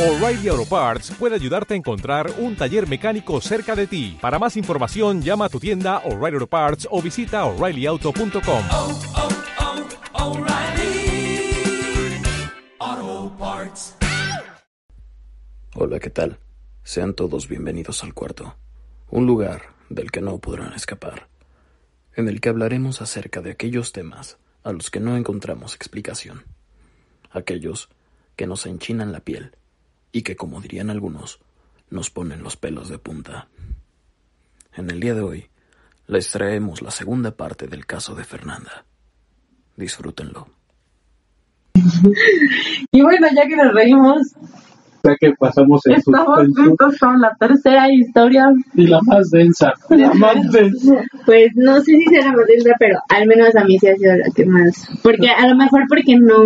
O'Reilly Auto Parts puede ayudarte a encontrar un taller mecánico cerca de ti. Para más información, llama a tu tienda O'Reilly Auto Parts o visita oreillyauto.com. oh, oh, Parts. Hola, ¿qué tal? Sean todos bienvenidos al cuarto, un lugar del que no podrán escapar, en el que hablaremos acerca de aquellos temas a los que no encontramos explicación, aquellos que nos enchinan la piel y que, como dirían algunos, nos ponen los pelos de punta. En el día de hoy, les traemos la segunda parte del caso de Fernanda. Disfrútenlo. Y bueno, ya que nos reímos, Ya que pasamos el estamos listos con la tercera historia. y la más densa. La más densa. Pues no sé si será más densa, pero al menos a mí sí ha sido la que más. Porque a lo mejor porque no,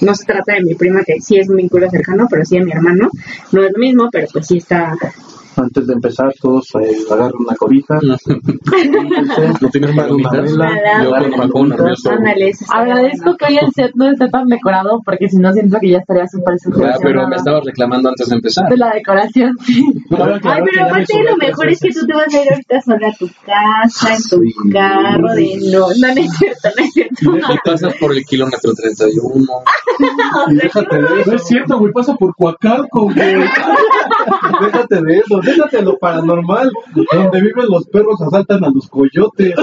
no se trata de mi prima, que sí es un vínculo cercano, pero sí de mi hermano. No es lo mismo, pero pues sí está. Antes de empezar, todos eh, agarran una cobija. ¿No tienes una palomitas? vela, Nada. Yo con Agradezco que hoy el set no esté tan decorado, porque si no siento que ya estaría súper sugestionada pero me estabas reclamando antes de empezar. de la decoración. Ay, pero aparte lo mejor es que tú te vas a ir ahorita sola a tu casa, en tu carro, de no, no, no es cierto, no es cierto. Y pasas por el kilómetro 31. Y déjate de eso. No es cierto, güey, pasa por Coacalco, güey. déjate de eso, déjate de lo paranormal. Donde viven los perros asaltan a los coyotes.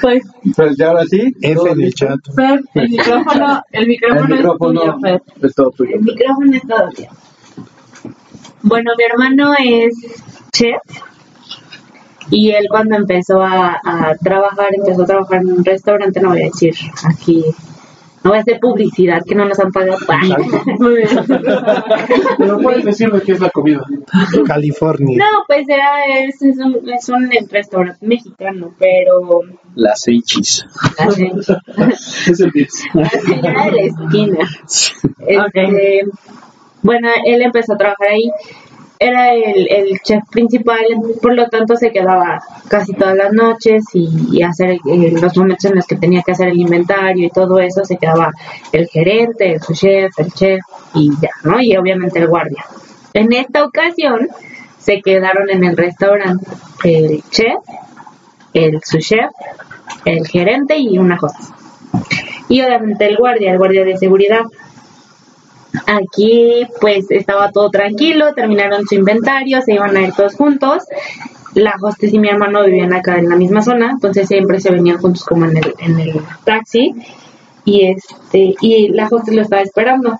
Pues Pues ya ahora sí. F en el chat. Fer, el micrófono, el micrófono, El micrófono es tuyo, Fer. es todo tuyo. el micrófono es todo bien. Bueno, mi hermano es chef y él cuando empezó a, a trabajar, empezó a trabajar en un restaurante, no voy a decir aquí, no a hacer publicidad que no nos han pagado. Muy bien. Pero puedes decirme qué es la comida. California. No, pues era, es, es un, es un restaurante mexicano, pero Las H's. la, Es el 10. la señora de la esquina. Este, Bueno, él empezó a trabajar ahí. Era el, el chef principal, por lo tanto se quedaba casi todas las noches y, y hacer eh, los momentos en los que tenía que hacer el inventario y todo eso, se quedaba el gerente, el chef, el chef y ya, ¿no? Y obviamente el guardia. En esta ocasión se quedaron en el restaurante el chef, el su chef, el gerente y una hostess. Y obviamente el guardia, el guardia de seguridad. Aquí pues estaba todo tranquilo, terminaron su inventario, se iban a ir todos juntos. La hostess y mi hermano vivían acá en la misma zona, entonces siempre se venían juntos como en el, en el taxi. Y este, y la hostess lo estaba esperando.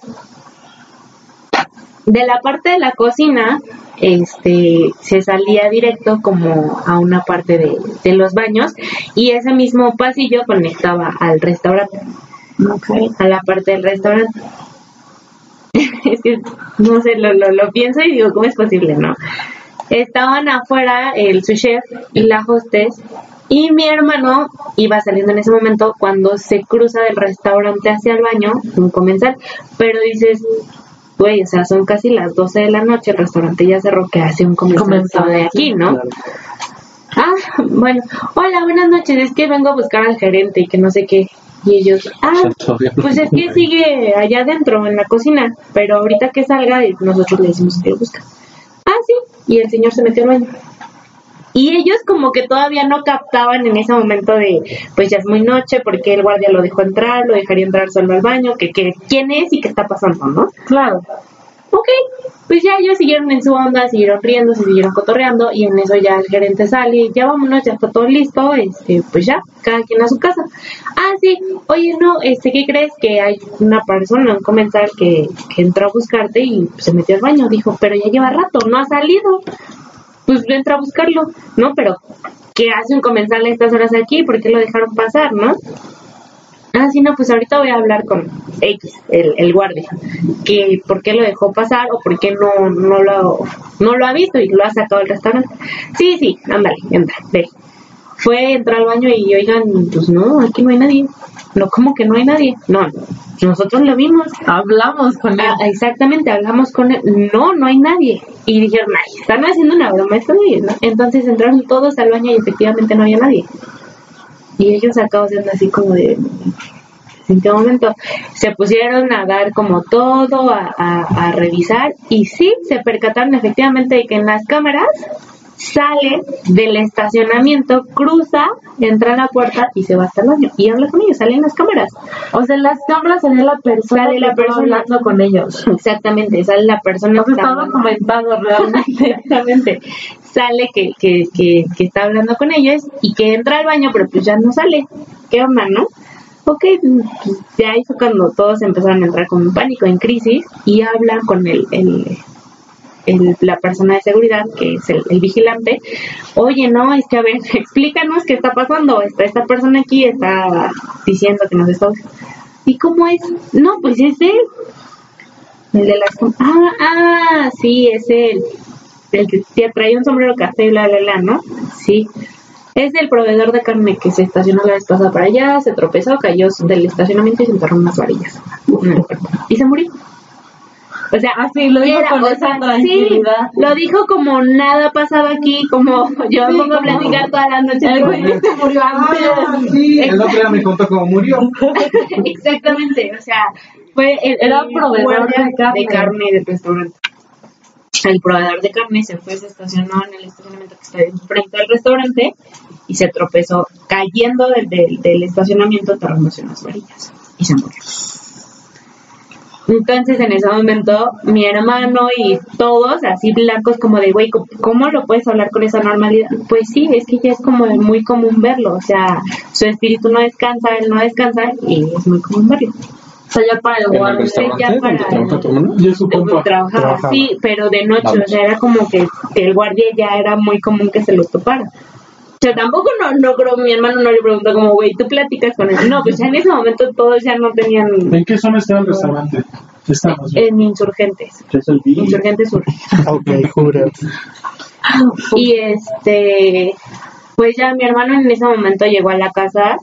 De la parte de la cocina, este, se salía directo como a una parte de, de los baños y ese mismo pasillo conectaba al restaurante a la parte del restaurante. es que, no sé, lo, lo, lo pienso y digo, ¿cómo es posible? No. Estaban afuera el su chef y la hostess y mi hermano iba saliendo en ese momento cuando se cruza del restaurante hacia el baño, un comensal, pero dices, güey, o sea, son casi las 12 de la noche, el restaurante ya cerró, que hace un comensal Comensal, de aquí, ¿no? Ah, bueno, hola, buenas noches, es que vengo a buscar al gerente y que no sé qué. Y ellos, ah, pues es que sigue allá adentro en la cocina, pero ahorita que salga y nosotros le decimos que lo busca. Ah, sí, y el señor se metió al baño. Y ellos como que todavía no captaban en ese momento de, pues ya es muy noche, porque el guardia lo dejó entrar, lo dejaría entrar solo al baño, que, que quién es y qué está pasando, ¿no? Claro. Ok, pues ya ellos siguieron en su onda, siguieron riendo, se siguieron cotorreando y en eso ya el gerente sale ya vámonos, ya está todo listo, este, pues ya, cada quien a su casa. Ah, sí, oye, no, este, ¿qué crees? Que hay una persona, un comensal que, que entró a buscarte y se metió al baño, dijo, pero ya lleva rato, no ha salido. Pues entra a buscarlo, ¿no? Pero, ¿qué hace un comensal a estas horas aquí? ¿Por qué lo dejaron pasar, no? Ah, sí, no, pues ahorita voy a hablar con X, el, el guardia, que por qué lo dejó pasar o por qué no, no, lo, no lo ha visto y lo ha sacado del restaurante. Sí, sí, ándale, entra, ve. Fue, entró al baño y oigan, pues no, aquí no hay nadie. No, ¿cómo que no hay nadie? No, nosotros lo vimos. Hablamos con él. Ah, exactamente, hablamos con él. No, no hay nadie. Y dijeron, ay, están haciendo una broma güeyes, ¿no? Entonces entraron todos al baño y efectivamente no había nadie. Y ellos acá haciendo así como de... ¿En qué momento? Se pusieron a dar como todo, a, a- a revisar y sí, se percataron efectivamente de que en las cámaras sale del estacionamiento, cruza, entra a la puerta y se va hasta el baño. Y habla con ellos, sale en las cámaras. O sea, en las cámaras sale la persona Sale la que estaba persona. hablando con ellos. Exactamente, sale la persona O sea, está hablando. documentado realmente. Exactamente. Sale que, que, que, que está hablando con ellos y que entra al baño, pero pues ya no sale. ¿Qué onda, no? Ok, pues ya ahí fue cuando todos empezaron a entrar como en pánico, en crisis, y hablan con el, el, el- la persona de seguridad, que es el, vigilante. Oye, no, es que a ver, explícanos qué está pasando. Está esta persona aquí, está diciendo que nos está... ¿Y cómo es? No, pues es él. El de las... Ah, ah, sí, es él. El que te traía un sombrero café bla, bla, bla, ¿no? Sí. Es el proveedor de carne que se estacionó la vez pasada para allá, se tropezó, cayó del estacionamiento y se enterró unas varillas. Y se murió. O sea, Así lo dijo era, con o esa sea, tranquilidad. sí, lo dijo como nada pasaba aquí, como yo Sí, pongo a platicar noches. El con güey él. se murió Ah, antes. sí, el otro día me contó cómo murió. Exactamente, o sea, fue el, Era el proveedor de carne. de carne del restaurante. El proveedor de carne se fue, se estacionó en el estacionamiento que está enfrente del restaurante y se tropezó cayendo del, del, del estacionamiento, derrumbándose unas varillas y se murió. Entonces en ese momento mi hermano y todos así blancos como de, güey, ¿cómo- ¿cómo lo puedes hablar con esa normalidad? Pues sí, es que ya es como muy común verlo, o sea, su espíritu no descansa, él no descansa y es muy común verlo. O sea, ya para el ¿En el guardia. ya para- donde trabaja tu hermano? Y es su compa. Trabajaba, Trabajaba. sí, pero de noche, Vamos. o sea, era como que, que el guardia ya era muy común que se los topara. O sea, tampoco no, no creo, mi hermano no le preguntó como, güey, tú platicas con él. No, pues ya en ese momento todos ya no tenían ¿En qué zona está el restaurante? Estamos. en insurgentes, insurgentes sur. Ok, jura. Y este, pues ya mi hermano en ese momento llegó a la casa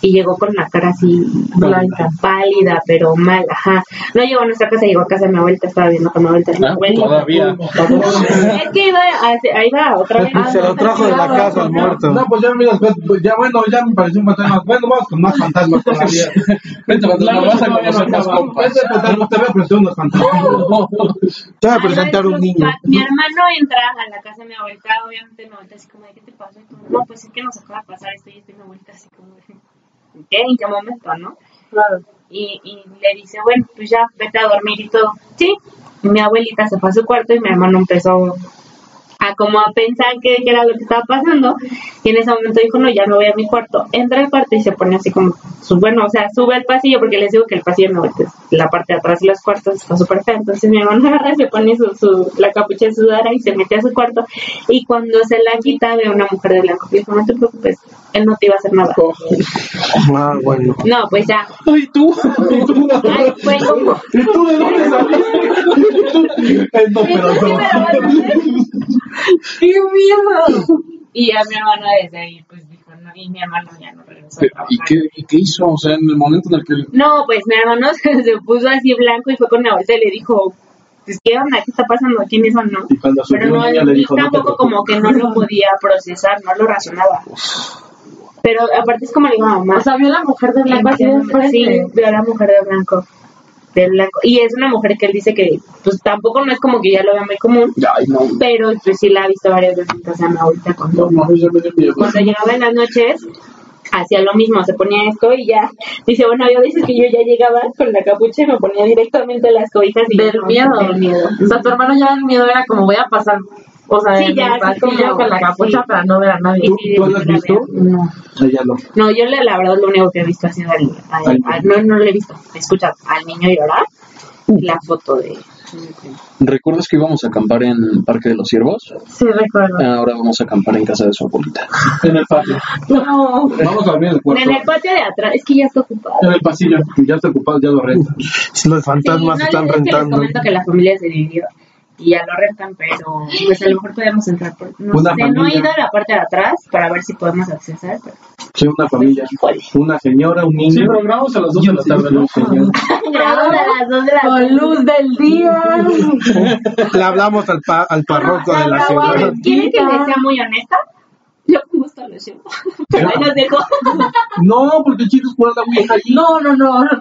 y llegó con la cara así blanca, pálida, pero mal, ajá. No llegó a nuestra casa, llegó a casa de mi abuelita, estaba viendo con mi abuelita. Mi Ah, abuelita. todavía. Es que iba a, ahí va otra vez. Se lo trajo de la casa al muerto. No, pues ya mira, pues, pues, ya bueno, ya me pareció un fantasma. Bueno, vamos con más fantasmas todavía. Vente, fantasma, vas a conocer más compas. Este fantasma te voy a presentar unos fantasmas. Te voy a presentar un niño. Mi hermano entra a la casa de mi abuelita, obviamente mi abuelita así como de, ¿qué te tú, no, pues es que nos acaba de pasar esto y esto y mi abuelita así como ¿qué? ¿En qué momento, no? Claro. Y, y le dice, bueno, pues ya, vete a dormir y todo. Sí, y mi abuelita se fue a su cuarto y mi hermano empezó a como a pensar qué, qué era lo que estaba pasando y en ese momento dijo no ya me voy a mi cuarto entra al cuarto y se pone así como bueno o sea sube al pasillo porque les digo que el pasillo no es la parte de atrás de los cuartos está súper fea entonces mi hermano agarra y se pone su, su la capucha de sudara y se mete a su cuarto y cuando se la quita ve a una mujer de blanco y dijo no te preocupes él no te iba a hacer nada Ah, bueno. no pues ya Ay, tú. Ay, fue como ¿Y tú de dónde saliste? Eh, no, pero no. ¡Qué miedo! y a mi hermano desde ahí pues y mi hermano ya no regresó a ¿Y qué, y qué hizo? O sea, en el momento en el que... No, pues mi hermano se, se puso así blanco y fue con mi abuelita y le dijo, pues qué onda, qué está pasando, quiénes son, ¿no? Y cuando Pero no, le dijo, no te tampoco como que no lo podía procesar, no lo razonaba. Pero aparte es como le digo a mamá. O sea, vio la mujer de blanco así de enfrente. Sí, vio a la mujer de blanco. De blanco. Y es una mujer que él dice que, pues tampoco no es como que ya lo vea muy común, Ay, no. pero pues sí la ha visto varias veces en casa abuelita cuando, No, miedo. cuando llegaba en las noches hacía lo mismo, se ponía esto y ya, dice, bueno, yo dices que yo ya llegaba con la capucha y me ponía directamente las cobijas y Del miedo. del miedo. O sea, tu hermano ya el miedo era como voy a pasar, o sea, Sí, en ya, pasillo como- con la capucha sí. para no ver a nadie. Y sí, ¿Tú lo has visto? No. Ah, ya no. No, yo la, la verdad lo único que he visto ha sido al, al- Al- al- no, no lo he visto, he escuchado al niño llorar y la foto de. ¿Recuerdas que íbamos a acampar en el Parque de los Ciervos? Sí, recuerdo. Ahora vamos a acampar en casa de su abuelita. En el patio. No. Vamos a dormir en el cuarto. En el patio de atrás, es que ya está ocupado. En el pasillo. Ya está ocupado, ya lo renta. Los fantasmas Sí, no, es que Les comento que la familia se dividió y ya lo rentan, pero pues a lo mejor podemos entrar. Por, no Una sé, no he familia. ido a la parte de atrás para ver si podemos accesar. Pero... Sí, una familia. Una señora, un niño. Sí, pero grabamos a las dos de la tarde, ¿no? Grabamos a las dos de la Con luz del día. Le hablamos al, pa- al párroco de la ciudad. ¿Quieren que les sea muy honesta? Yo con gusto lo llevo. Pero ahí los dejo. No, porque es jugar la Ouija allí. No, no, no, no, no,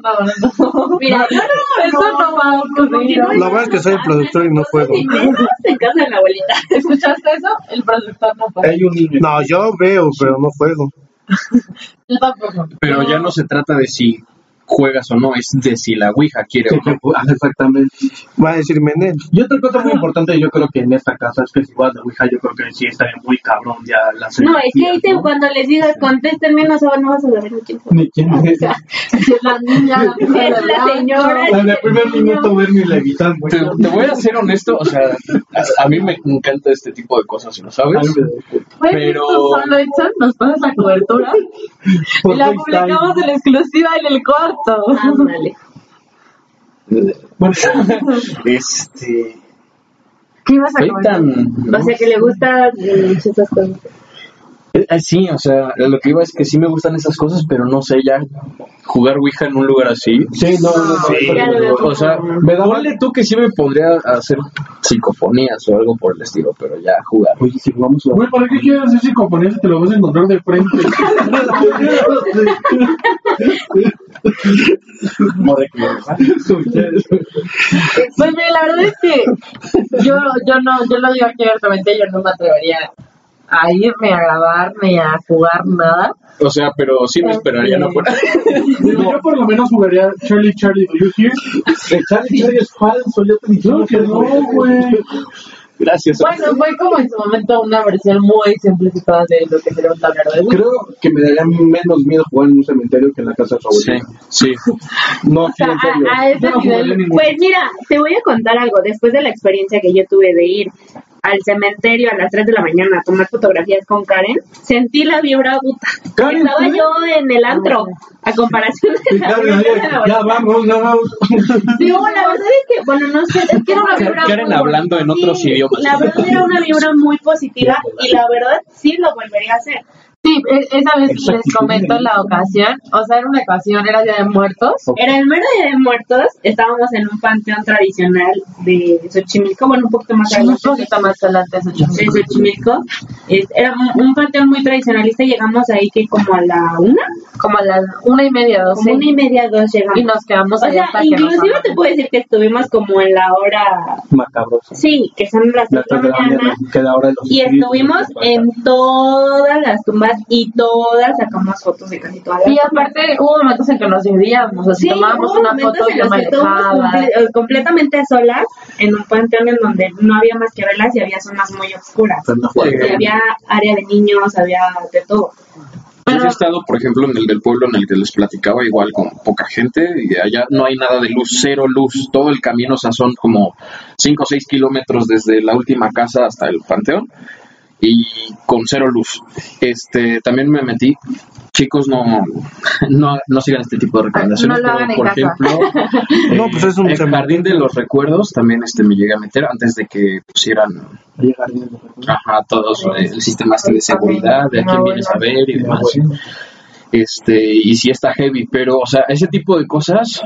no. Mira, yo no, Eso no va a ocurrir. La verdad es que soy el productor y no juego. En casa de la abuelita. ¿Escuchaste eso? El productor no puede. Hay un niño. No, yo veo, pero no juego. Yo tampoco. Pero ya no se trata de si juegas o no, es de si la Ouija quiere o no. exactamente. Va a decir Menel. Y otra cosa muy importante, yo creo que en esta casa es que si juegas la Ouija, yo creo que sí estaría muy cabrón ya la No, es que ¿no? cuando les digas contéstenme, no, sab- no vas a saber ni quién fue. Ni quién O es. sea, Si es la niña, es la señora. En el primer minuto ver mi levitan, güey. Te, te voy a ser honesto, o sea, a, a mí me encanta este tipo de cosas, ¿no A sabes? Pero- solo nos pasas la cobertura y la publicamos en exclusiva en el cuarto. Ándale. Bueno, Este. ¿Qué ibas a comentar? tan. O sea, que le gusta eh, esas cosas. Eh, eh, sí, o sea, lo que iba es que sí me gustan esas cosas, pero no sé, ya jugar Ouija en un lugar así. sí, no, no, no. Sí, o sea, Me da ponle tú que sí me podría hacer psicofonías o algo por el estilo, pero ya jugar. Oye, si vamos a... Güey, ¿para qué quieres hacer psicofonía si te lo vas a encontrar de frente? Pues mira, la verdad es que yo, yo no, yo lo digo aquí abiertamente, yo no me atrevería a irme a grabar ni a jugar nada. O sea, pero sí me esperaría no fuera. Digo, yo por lo menos jugaría Charlie Charlie, ¿do you hear? Charlie Charlie es falso, yo te dije que no, güey. Gracias. Bueno, fue como en su momento una versión muy simplificada de lo que sería un tablero de. Creo que me daría menos miedo jugar en un cementerio que en la casa de su Sí, abuelita. sí. No, O sea, a, a ese no nivel. Pues mira, te voy a contar algo. Después de la experiencia que yo tuve de ir al cementerio a las 3 de la mañana a tomar fotografías con Karen, sentí la vibra puta. Karen, Estaba ¿sí? yo en el antro, a comparación de la Karen, la ya vamos, ya vamos. Digo, la verdad es que, bueno, no sé, es que era una vibra. Karen muy- hablando en otros sí, idiomas. La verdad era una vibra muy positiva y la verdad sí lo volvería a hacer. Sí, e- esa vez les comento la ocasión, o sea, era una ocasión, era Día de Muertos. Era el mero día de muertos, estábamos en un panteón tradicional de Xochimilco, bueno, un poquito más Un adelante. poquito más adelante, de Xochimilco. Es- era un, un panteón muy tradicionalista, llegamos ahí que como a la una, como a las una y media, doce. como una y media, dos llegamos. y nos quedamos o ahí sea, hasta que nos inclusive te vamos. puedo decir que estuvimos como en la hora, Macabroso. sí, que son las tres de la la mañana. mañana, que la hora de los Y espíritus, estuvimos en todas las tumbas y todas sacamos fotos de casi todas las Y aparte hubo momentos en que nos dividíamos, sea, Sí, tomábamos una foto en me que alejaba. comple- eh, completamente solas en un panteón en donde no había más que velas y había zonas muy oscuras. Y había área de niños, había de todo. Yo he estado, por ejemplo, en el del pueblo en el que les platicaba, igual con poca gente, y allá no hay nada de luz, cero luz. Todo el camino, o sea, son como 5 o 6 kilómetros desde la última casa hasta el panteón, y con cero luz. Este, también me metí. Chicos, no, no, no sigan este tipo de recomendaciones, No lo hagan pero en por casa. ejemplo, No, pues es un el jardín de los recuerdos también este me llegué a meter antes de que pusieran Ajá, todos eh, el sistema este de seguridad, de a quién vienes a ver y demás. Este, y sí está heavy, pero, o sea, ese tipo de cosas,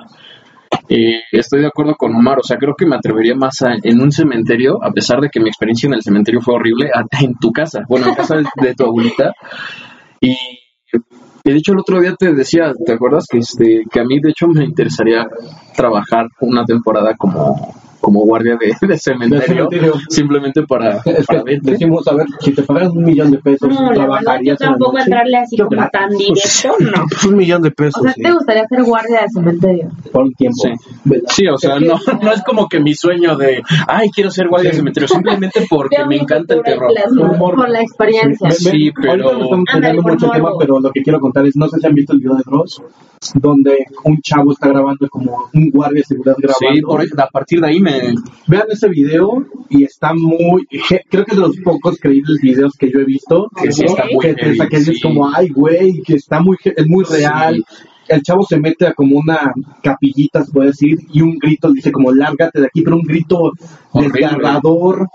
eh, estoy de acuerdo con Omar, o sea, creo que me atrevería más a, en un cementerio, a pesar de que mi experiencia en el cementerio fue horrible, en tu casa, bueno, en casa de, tu abuelita. Y, y de hecho el otro día te decía, ¿te acuerdas? Que, este, que a mí de hecho me interesaría trabajar una temporada como, como guardia de, de cementerio, cementerio. simplemente para, Es para que verte. decimos, a ver, si te pagaran un millón de pesos, No, yo ¿trabajarías en la tampoco entrarle así Yo como tan directo, no. Pues un millón de pesos. O sea, sí. ¿te gustaría ser guardia de cementerio? Por un tiempo. Sí. Sí, o sea, no, no es como que mi sueño de, ay, quiero ser guardia de cementerio, simplemente porque me encanta el terror. plasma. Humor. Por la experiencia. Sí, pero- nos estamos por mucho el tema, pero lo que quiero contar es, no sé si han visto el video de Dross, donde un chavo está grabando como un guardia de seguridad grabando. Sí, por, a partir de ahí me... Vean ese video y está muy, creo que es de los pocos creíbles videos que yo he visto. Que sí está muy que, heavy, es como, ay, güey, que está muy, es muy real. El chavo se mete a como una capillita, se puede decir, y un grito, dice como, lárgate de aquí, pero un grito Horrible. desgarrador,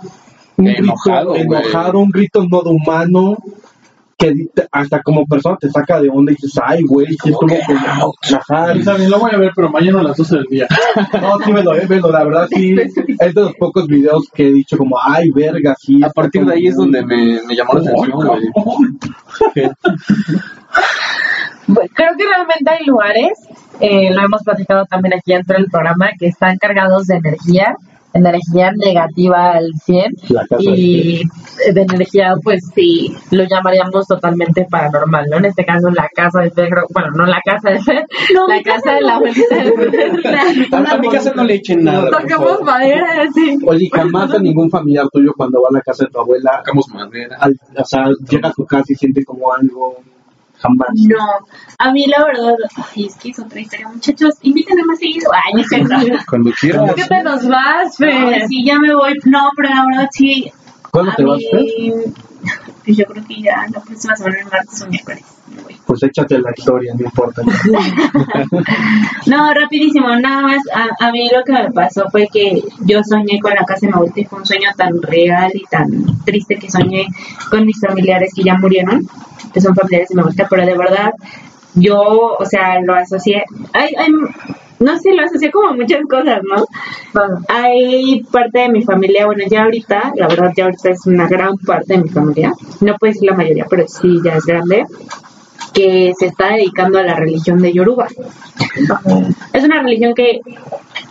un Enojado, grito enojado, un grito no de humano. Que hasta como persona te saca de onda y dices, ay, güey, sí estuvo como... Ajá, Y también lo voy a ver, pero mañana a las 12 del día. No, sí, velo, eh, velo, la verdad sí. Es de los pocos videos que he dicho como, ay, verga, sí. A partir de ahí es donde me, me llamó la atención, güey. Bueno, creo que realmente hay lugares, eh, lo hemos platicado también aquí dentro del programa, que están cargados de energía, energía negativa al 100 La casa y de energía, pues sí, lo llamaríamos totalmente paranormal, ¿no? En este caso, la casa de Pedro, bueno, no la casa de Pedro, No, la casa de la abuelita de Pedro. A, mi casa no le echen nada. Tocamos madera, así. Oye, jamás a ningún familiar tuyo cuando va a la casa de tu abuela, Sacamos madera. al- o sea, llega a tu casa y siente como algo, jamás. No, a mí la verdad, ay, es que es otra historia, muchachos, invítenme más seguido. Ay, no es cierto. Cuando quieras. ¿Qué te nos vas, Fer? Ay, sí, ya me voy. No, pero la verdad sí. ¿Cuándo a te vas, Fer? Pues yo creo que ya la próxima semana, el martes o miércoles. Pues échate la historia, no importa. No, rapidísimo, nada más. A, a mí lo que me pasó fue que yo soñé con la casa de mi abuelita y fue un sueño tan real y tan triste que soñé con mis familiares que ya murieron, que son familiares de mi abuelita, pero de verdad yo, o sea, lo asocié. Hay, hay, no sé, lo asocié como muchas cosas, ¿no? Hay parte de mi familia, bueno, ya ahorita, la verdad, ya ahorita es una gran parte de mi familia, no puedo decir la mayoría, pero sí ya es grande, que se está dedicando a la religión de Yoruba. Es una religión que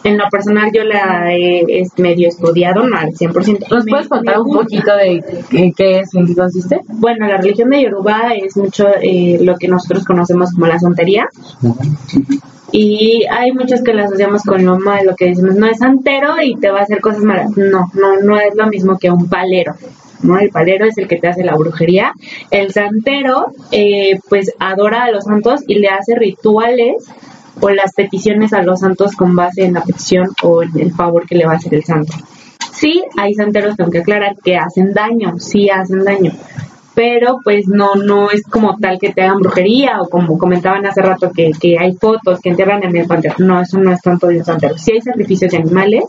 en lo personal yo la he es medio estudiado, no al 100%. ¿Nos puedes contar un poquito de en qué es, en qué consiste? Bueno, la religión de Yoruba es mucho eh, lo que nosotros conocemos como la santería. Y hay muchos que la asociamos con lo malo, que decimos, no es santero y te va a hacer cosas malas. No, no, no es lo mismo que un palero. ¿no? El palero es el que te hace la brujería. El santero, eh, pues adora a los santos y le hace rituales o las peticiones a los santos con base en la petición o en el favor que le va a hacer el santo. Sí, hay santeros, tengo que aclarar, que hacen daño, sí hacen daño, pero pues no no es como tal que te hagan brujería o como comentaban hace rato que, que hay fotos que entierran en el panteón. No, eso no es tanto de un santero. Sí hay sacrificios de animales,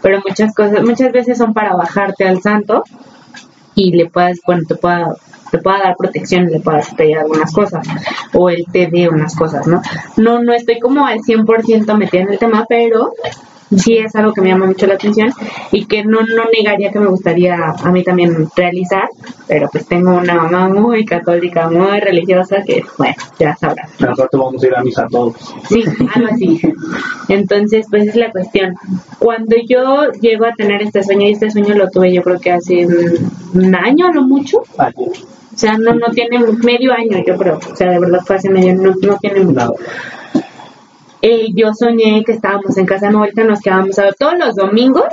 pero muchas cosas, muchas veces son para bajarte al santo y le puedas, bueno, te pueda te pueda dar protección, le puedas pedir algunas cosas o él te dé unas cosas, ¿no? No no estoy como al 100% metida en el tema, pero sí es algo que me llama mucho la atención y que no, no negaría que me gustaría a mí también realizar, pero pues tengo una mamá muy católica, muy religiosa que, bueno, ya sabrás. Rato vamos a ir a misa todos. Sí, algo así. Entonces, pues es la cuestión. Cuando yo llego a tener este sueño, y este sueño lo tuve yo creo que hace un, año, no mucho, o sea, no, no tiene medio año, yo creo. O sea, de verdad fue hace medio, no, no tiene mucho. Eh, yo soñé que estábamos en casa de mi abuelita, nos quedábamos a ver todos los domingos.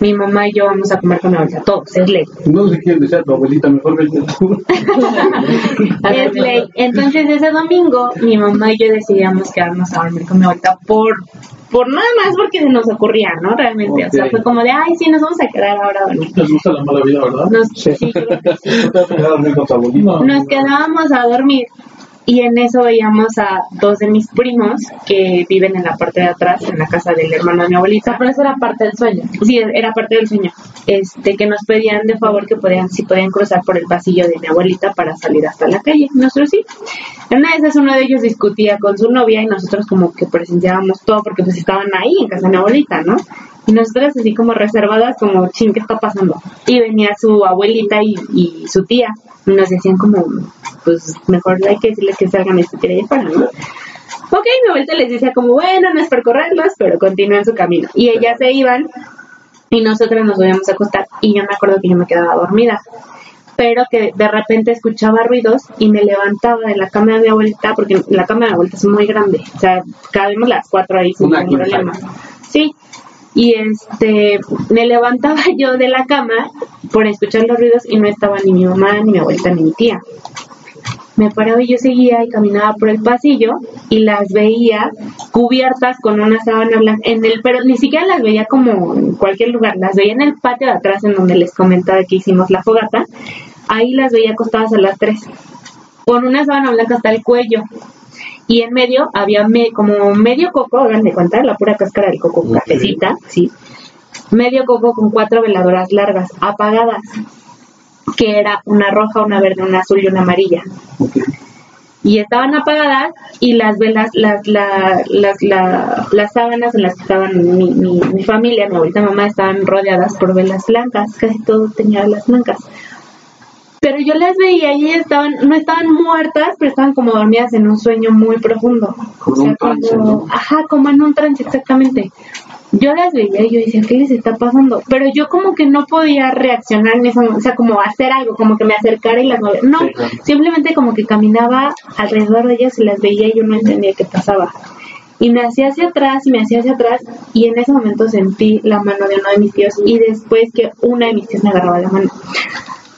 Mi mamá y yo vamos a comer con mi abuelita, todos, es ley. No sé quién decía tu abuelita, mejor vete tú. Es ley. Entonces ese domingo mi mamá y yo decidíamos quedarnos a dormir con mi abuelita por, por nada más porque se nos ocurría, ¿no? Realmente. O sea, fue como de, ay, sí, nos vamos a quedar ahora a dormir. Les gusta la mala vida, ¿verdad? Nos, sí, creo que sí. ¿Tú te vas a quedar a dormir con tu abuelita? No. Nos quedábamos a dormir y en eso veíamos a dos de mis primos que viven en la parte de atrás, en la casa del hermano de mi abuelita. Pero eso era parte del sueño. Sí, era parte del sueño. Este, que nos pedían de favor que podían, si podían cruzar por el pasillo de mi abuelita para salir hasta la calle. Nosotros sí. En una de esas uno de ellos discutía con su novia y nosotros como que presenciábamos todo porque pues estaban ahí en casa de mi abuelita, ¿no? Y nosotras así como reservadas, como, ching, ¿qué está pasando? Y venía su abuelita y, y su tía. Y nos decían como, pues mejor hay que decirles que salgan y se tiren para, ¿no? Ok, mi abuelita les decía como, bueno, no es por correrlos, pero continúen su camino. Y ellas se iban y nosotras nos volvíamos a acostar y yo me acuerdo que yo me quedaba dormida pero que de repente escuchaba ruidos y me levantaba de la cama de mi abuelita porque la cama de mi abuelita es muy grande o sea cabemos las cuatro ahí sin ningún problema sí y este me levantaba yo de la cama por escuchar los ruidos y no estaba ni mi mamá ni mi abuelita ni mi tía. Me paraba y yo seguía y caminaba por el pasillo y las veía cubiertas con una sábana blanca en el pero ni siquiera las veía como en cualquier lugar las veía en el patio de atrás en donde les comentaba que hicimos la fogata. Ahí las veía acostadas a las tres con una sábana blanca hasta el cuello y en medio había me- como medio coco hagan de cuenta la pura cáscara del coco cafecita sí medio coco con cuatro veladoras largas apagadas que era una roja, una verde, una azul y una amarilla. Y estaban apagadas y las velas, las, la- las, la- las sábanas en las que estaban mi, mi, mi familia, mi abuelita mamá, estaban rodeadas por velas blancas, casi todo tenía velas blancas. Pero yo las veía y ellas estaban, no estaban muertas, pero estaban como dormidas en un sueño muy profundo. Como O sea, un trance, como- ¿no? Ajá, como en un trance, exactamente. Yo las veía y yo decía, ¿qué les está pasando? Pero yo como que no podía reaccionar en eso, o sea, como hacer algo, como que me acercara y las moviera. No, Sí, claro. simplemente como que caminaba alrededor de ellas y las veía y yo no entendía qué pasaba. Y me hacía hacia atrás y me hacía hacia atrás y en ese momento sentí la mano de uno de mis tíos y después que una de mis tíos me agarraba la mano.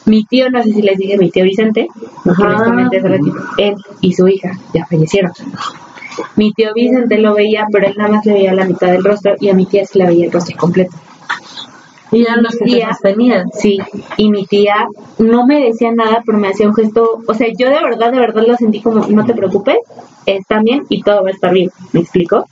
Mi tío, no sé si les dije, mi tío Vicente, que les comenté hace ratito, él y su hija ya fallecieron. Mi tío Vicente lo veía, pero él nada más le veía la mitad del rostro y a mi tía sí la veía el rostro completo. Y eran los que tía- sostenían. Sí, y mi tía no me decía nada, pero me hacía un gesto, o sea, yo de verdad, de verdad lo sentí como, no te preocupes, está bien y todo va a estar bien, ¿me explico?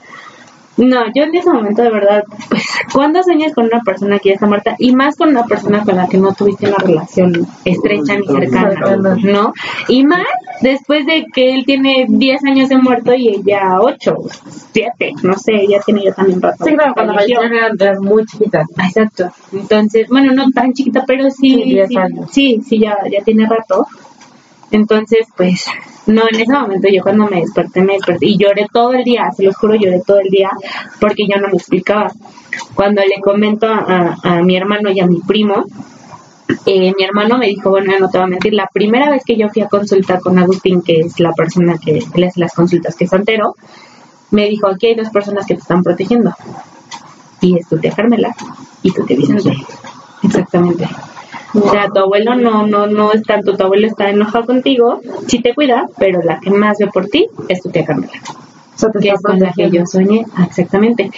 No, yo en ese momento de verdad, pues, cuando sueñas con una persona que ya está muerta y más con una persona con la que no tuviste una relación estrecha ni cercana, ¿no? Y más después de que él tiene 10 años de muerto y ella 8, 7, no sé, ella tiene ya también rato. Sí, claro, cuando eran muy chiquitas. Exacto. Entonces, bueno, no tan chiquita, pero sí, Sí, 10 sí, años. sí, sí, ya, ya tiene rato. Entonces, pues, no, en ese momento yo cuando me desperté, me desperté y lloré todo el día, se los juro, lloré todo el día porque yo no me explicaba. Cuando le comento a, a mi hermano y a mi primo, eh, mi hermano me dijo, bueno, no te voy a mentir, la primera vez que yo fui a consulta con Agustín, que es la persona que le hace las consultas, que es santero, me dijo, aquí hay dos personas que te están protegiendo. Y es tu tía Carmela y tu tía Vicente. Exactamente. O sea, tu abuelo no, no, no es tanto, tu abuelo está enojado contigo, sí te cuida, pero la que más ve por ti es tu tía Carmela O sea, te que es con la que yo soñé, exactamente.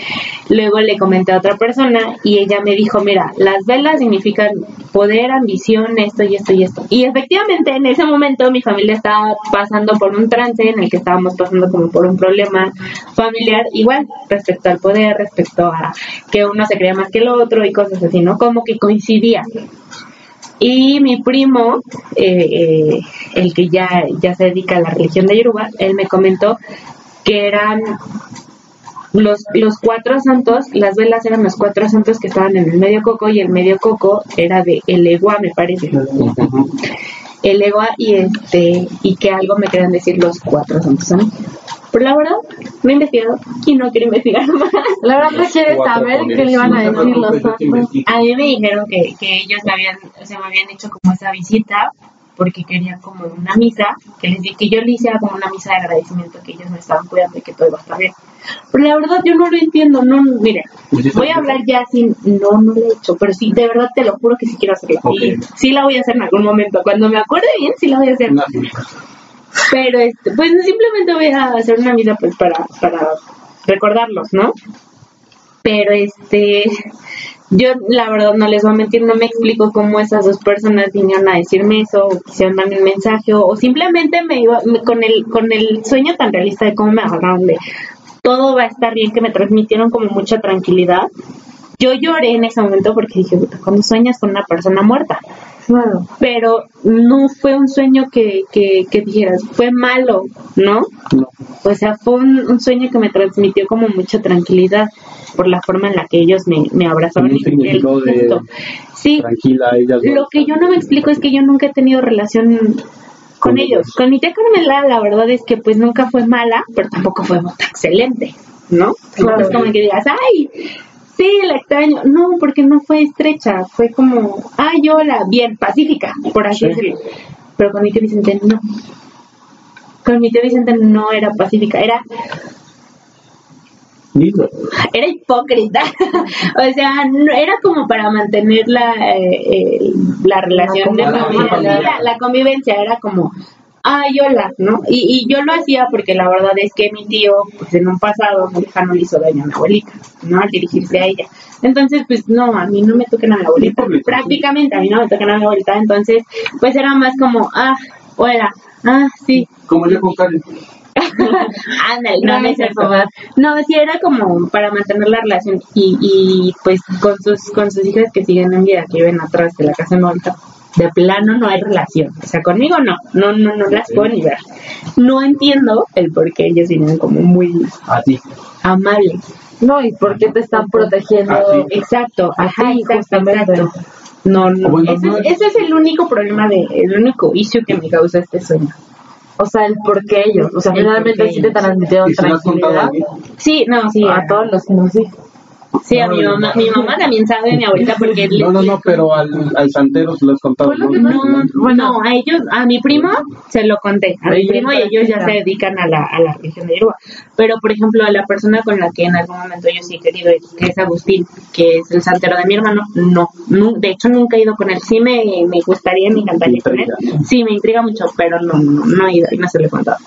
Luego le comenté a otra persona y ella me dijo, mira, las velas significan poder, ambición, esto y esto y esto. Y efectivamente en ese momento mi familia estaba pasando por un trance en el que estábamos pasando como por un problema familiar, igual respecto al poder, respecto a que uno se creía más que el otro y cosas así, ¿no? Como que coincidía. Y mi primo, eh, eh, el que ya, ya se dedica a la religión de Yoruba, él me comentó que eran los, los cuatro santos, las velas eran los cuatro santos que estaban en el medio coco y el medio coco era de el egua, me parece. El egua y este, y que algo me querían decir los cuatro santos. Pero la verdad, no he investigado y no quiero investigar más. La verdad no quieres saber qué le iban a decir los santos. A mí me dijeron que, que ellos me habían, o sea, me habían hecho como esa visita porque querían como una misa, que les di que yo le hiciera como una misa de agradecimiento, que ellos me estaban cuidando y que todo iba a estar bien. Pero la verdad yo no lo entiendo, no, mire, voy a hablar ya sin, no, no lo he hecho, pero sí, de verdad te lo juro que sí quiero hacerla. Y sí la voy a hacer en algún momento, cuando me acuerde bien, sí la voy a hacer. Pero este, pues simplemente voy a hacer una misa pues para, para recordarlos, ¿no? Pero este, yo la verdad no les voy a mentir, no me explico cómo esas dos personas vinieron a decirme eso, o quisieron darme un mensaje, o, o simplemente me iba con el, con el sueño tan realista de cómo me agarraron de todo va a estar bien, que me transmitieron como mucha tranquilidad. Yo lloré en ese momento porque dije, "Puta, cuando sueñas con una persona muerta, Claro. pero no fue un sueño que, que, que dijeras, fue malo, ¿no? O sea, fue un, un sueño que me transmitió como mucha tranquilidad por la forma en la que ellos me, me el significado de-. Sí, Tranquila, ellas lo que yo no me explico es que yo nunca he tenido relación con Con ellos. Con mi tía Carmela, la verdad es que pues nunca fue mala, pero tampoco fue excelente, ¿no? Claro. Es como que digas, ay, sí, la extraño. No, porque no fue estrecha, fue como, ay, hola, bien, pacífica, por así Sí. decirlo. Pero con mi tía Vicente no. Con mi tía Vicente no era pacífica, era Lindo. era hipócrita. o sea, no, era como para mantener la, eh, eh, la relación de La familia, la convivencia, era como, ay, hola, ¿no? Y, y yo lo hacía porque la verdad es que mi tío, pues en un pasado muy lejano le hizo daño a mi abuelita, ¿no? Al dirigirse a ella. Entonces, pues no, a mí no me tocan a mi abuelita, prácticamente a mí no me tocan a mi abuelita, entonces, pues era más como, ah, hola, ah, sí, Como yo con Karen. Ándale, no, no es eso. No, sí era como para mantener la relación y, y pues con sus con sus hijas que siguen en vida, que viven atrás de la casa de mi abuelita, De plano no hay relación. O sea, conmigo no. No, no, no las puedo ni ver. No entiendo el por qué ellos vienen como muy A ti. amables. No, ¿y por qué te están protegiendo? Exacto, ajá, exacto, exacto. No, no, ese, no es, ese es el único problema, de, el único issue que me causa este sueño. O sea, el por qué ellos. O sea, finalmente sí te transmitieron ¿Y se lo has contado a tranquilidad. Sí, no, sí, A todos los que nos sí. Sí, a mi mamá, mi mamá también sabe, mi abuelita, porque No, no, no, pero al, al santero se lo has contado. ¿no? No, bueno, a ellos, a mi primo se lo conté, a mi primo y ellos ya se dedican a la, a la religión de Yoruba. Pero, por ejemplo, a la persona con la que en algún momento yo sí he querido ir, que es Agustín, que es el santero de mi hermano, no, nu- de hecho nunca he ido con él. Sí me, me gustaría, me encantaría con él. Sí, me intriga mucho, pero no, no, no he ido y no se lo he contado.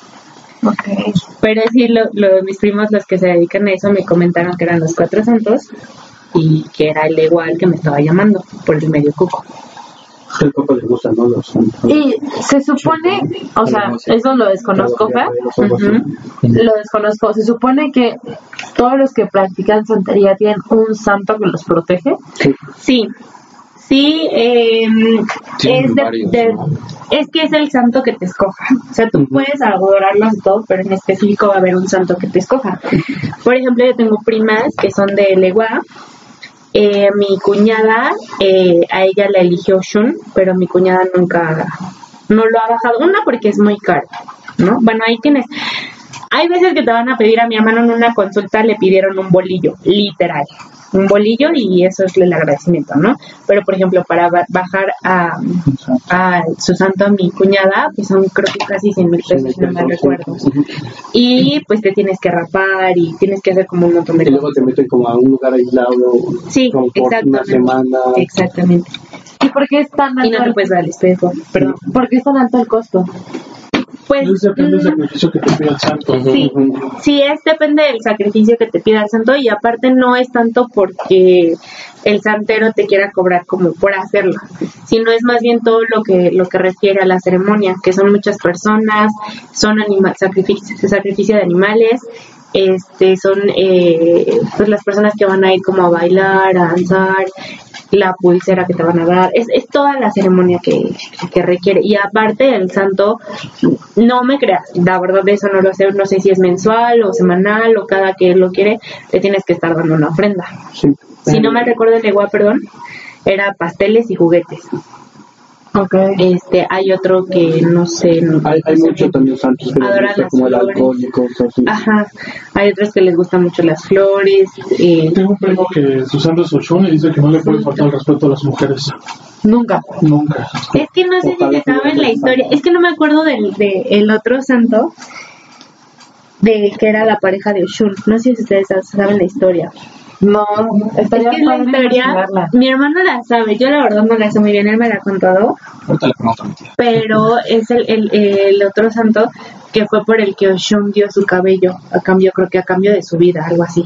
Pero sí, lo, lo- mis primos, los que se dedican a eso, me comentaron que eran los cuatro santos y que era el igual que me estaba llamando por el medio cuco. El coco le gusta, ¿no? Los Y se supone, o sea, eso lo desconozco, Fer. Lo desconozco. Se supone que todos los que practican santería tienen un santo que los protege. Sí, sí, eh, Tienen es, de- varios, de- ¿no? es que es el santo que te escoja. O sea, tú puedes adorarlos y todo, pero en específico va a haber un santo que te escoja. Por ejemplo, yo tengo primas que son de Legua. Eh, mi cuñada, eh, a ella la eligió Shun, pero mi cuñada nunca, no lo ha bajado. Una porque es muy caro, ¿no? Bueno, ahí tienes. Hay veces que te van a pedir a mi hermano en una consulta, le pidieron un bolillo, literal. Un bolillo y eso es el agradecimiento, ¿no? Pero, por ejemplo, para ba- bajar a, a su santo a mi cuñada, pues son creo que casi 100 mil pesos, no me recuerdo. Y pues te tienes que rapar y tienes que hacer como un montón de Y luego te meten como a un lugar aislado. Sí, como por una exactamente. semana. Exactamente. ¿Y por qué es tan Y no alto, te puedes ver al espejo, perdón. ¿por qué es tan alto el costo? Pues, Es depende del mm, sacrificio que te pide el santo. Sí, sí, es depende del sacrificio que te pida el santo y aparte no es tanto porque el santero te quiera cobrar como por hacerlo, sino es más bien todo lo que lo que refiere a la ceremonia, que son muchas personas, son anima sacrificio, sacrificio de animales, este son eh, pues las personas que van a ir como a bailar, a danzar, la pulsera que te van a dar, es, es toda la ceremonia que, que requiere. Y aparte el santo, no me creas, la verdad de eso no lo sé, no sé si es mensual o semanal o cada que lo quiere, le tienes que estar dando una ofrenda. Sí. Si no me recuerdo el legua, perdón, era pasteles y juguetes. Ok. Este, hay otro que no sé, no, Hay, hay no sé mucho bien. también santos que les Adoran gusta las como el flores. alcohol y cosas así. Ajá, hay otros que les gustan mucho las flores. eh, Tengo un primo que su santo es Oshun y dice que no le puede faltar el respeto a las mujeres. Nunca. Nunca. Es que no sé si se saben la historia. Es que no me acuerdo del de el otro santo, de que era la pareja de Oshun. No sé si ustedes saben la historia. No, Es estaría que es la padre historia, mi hermano la sabe, yo la verdad no la sé muy bien, él me la ha contado, Ahorita le pregunto a mi tía. pero es el, el, el otro santo que fue por el que Oshun dio su cabello, a cambio, creo que a cambio de su vida, algo así,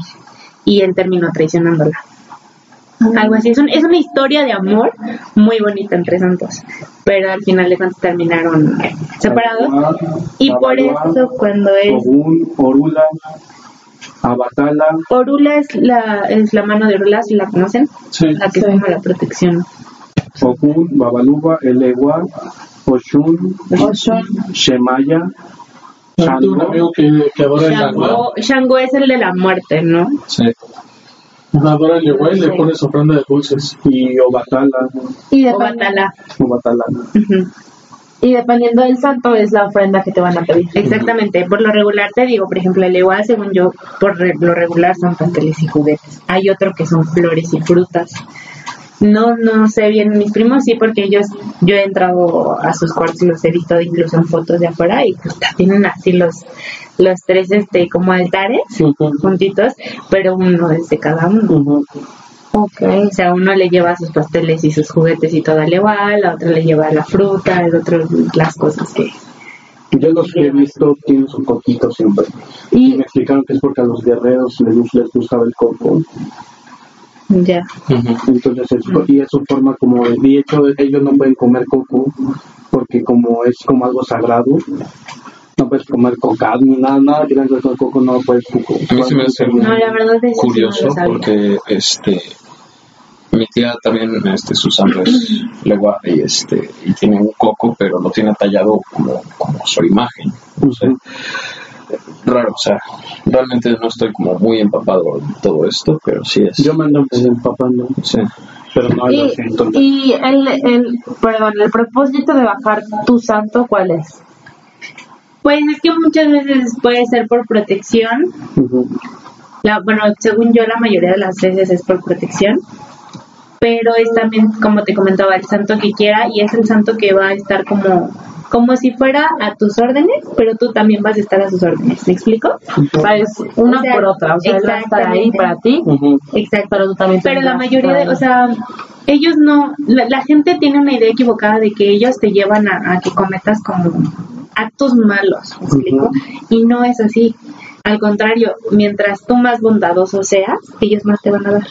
y él terminó traicionándola. Algo así, es, un- es una historia de amor muy bonita entre santos, pero al final de cuentas terminaron separados. Y por eso cuando es Abatala, Orula es la es la mano de Orula, ¿sí la conocen? Sí. La que es como la protección. Ogún, Babaluba, Elewa, Oshun, Oshun. Shemaya, Shango, amigo que, que adora el Shango, agua. Shango es el de la muerte, ¿no? Sí. Adora el y le pone su ofrenda de dulces. y Obatala, Y, O dependiendo, Batala. Obatala. Ujú. Y dependiendo del santo es la ofrenda que te van a pedir. Exactamente, por lo regular te digo, por ejemplo, el igual según yo, por lo regular son pasteles y juguetes. Hay otro que son flores y frutas. No, no sé bien, mis primos sí, porque ellos, yo he entrado a sus cuartos y los he visto incluso en fotos de afuera y puta, tienen así los, los tres, este, como altares juntitos, pero uno es de cada uno. Ok. O sea, uno le lleva sus pasteles y sus juguetes y todo al igual, la otra le lleva la fruta, el otro las cosas que... Yo los que he visto tienen su coquito siempre. Y me explicaron que es porque a los guerreros les, les gustaba el coco. Ya. Entonces, es, y es su forma como de, de hecho, ellos no pueden comer coco porque como es como algo sagrado, no puedes comer coca ni nada, nada que tenga que ver con coco, no puedes coco. A mí se me hace No, la verdad es que sí no curioso porque este Mi tía también, este, su santo es legua y este, y tiene un coco, pero lo tiene tallado como, como su imagen. No sé. Raro, o sea, realmente no estoy como muy empapado en todo esto, pero sí es. Yo me ando empapando, Sí. pero no Y, lo siento. y el, el, perdón, el propósito de bajar tu santo, ¿cuál es? Pues es que muchas veces puede ser por protección. La, bueno, según yo, la mayoría de las veces es por protección. Pero es también, como te comentaba, el santo que quiera y es el santo que va a estar como, como si fuera a tus órdenes, pero tú también vas a estar a sus órdenes. ¿Me explico? Es una O sea, por otra. O sea, él va a estar ahí para ti. Exacto. pero tú también Pero la mayoría de, o sea, ellos no, la, la gente tiene una idea equivocada de que ellos te llevan a, a que cometas como actos malos, ¿me explico? Y no es así. Al contrario, mientras tú más bondadoso seas, ellos más te van a dar.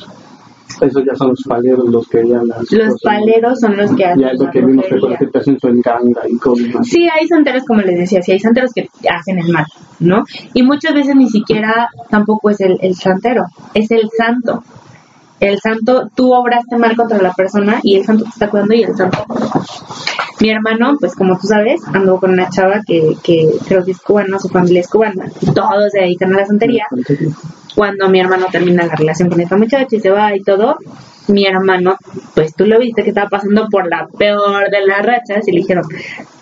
Esos ya son los paleros los que ya las Los cosas- paleros son los que hacen Ya es lo que vimos que con te hacen su enganga y cosas. Sí, hay santeros, como les decía, sí hay santeros que hacen el mal, ¿no? Y muchas veces ni siquiera tampoco es el, el santero, es el santo. El santo, tú obraste mal contra la persona y el santo te está cuidando y el santo. Mi hermano, pues como tú sabes, andó con una chava que, que creo que es cubana, su familia es cubana, y todos se dedican a la santería. Cuando mi hermano termina la relación con esta muchacha y se va y todo, mi hermano, pues tú lo viste que estaba pasando por la peor de las rachas y le dijeron,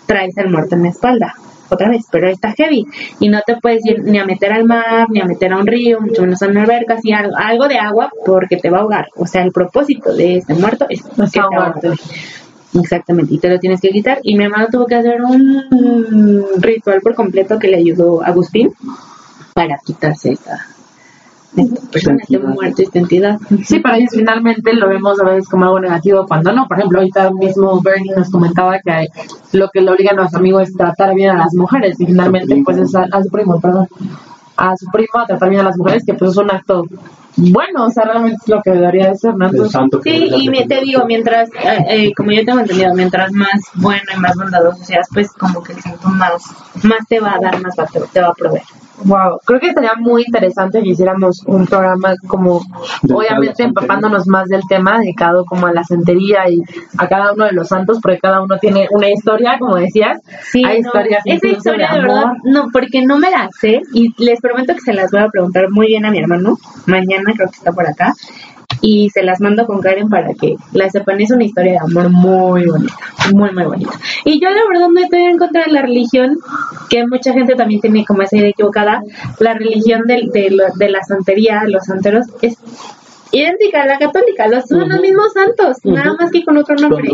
traes el muerto en la espalda. Otra vez, pero está heavy y no te puedes ir ni a meter al mar, ni a meter a un río, mucho menos a una alberca, así algo, algo de agua porque te va a ahogar. O sea, el propósito de este muerto es que te ahogarte. Exactamente, y te lo tienes que quitar. Y mi hermano tuvo que hacer un ritual por completo que le ayudó a Agustín para quitarse esta, esta persona, este muerto, esta entidad. Sí, para ellos finalmente lo vemos a veces como algo negativo cuando no. Por ejemplo, ahorita mismo Bernie nos comentaba que lo que le obliga a nuestro amigo es tratar bien a las mujeres y finalmente pues es a, a su primo, perdón, a su primo a tratar bien a las mujeres que pues es un acto bueno, o sea, realmente es lo que debería de ser, ¿no? Entonces, Sí, y me, te digo, mientras, eh, eh, como yo tengo entendido, mientras más bueno y más bondadoso seas, pues como que el santo más, más te va a dar, más va, te, te va a proveer. Wow, creo que sería muy interesante que hiciéramos un programa como, Dedicado obviamente empapándonos más del tema, dedicado como a la santería y a cada uno de los santos, porque cada uno tiene una historia, como decías. Sí, Hay no, historias esa historia de de verdad, no, porque no me la sé y les prometo que se las voy a preguntar muy bien a mi hermano. Mañana creo que está por acá y se las mando con Karen para que la sepan. Es una historia de amor muy bonita, muy, muy bonita. Y yo la verdad no estoy en contra de la religión, que mucha gente también tiene como esa idea equivocada. La religión de, de, la santería, los santeros, es idéntica a la católica. Los, son los mismos santos, nada más que con otro nombre.